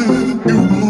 Eu.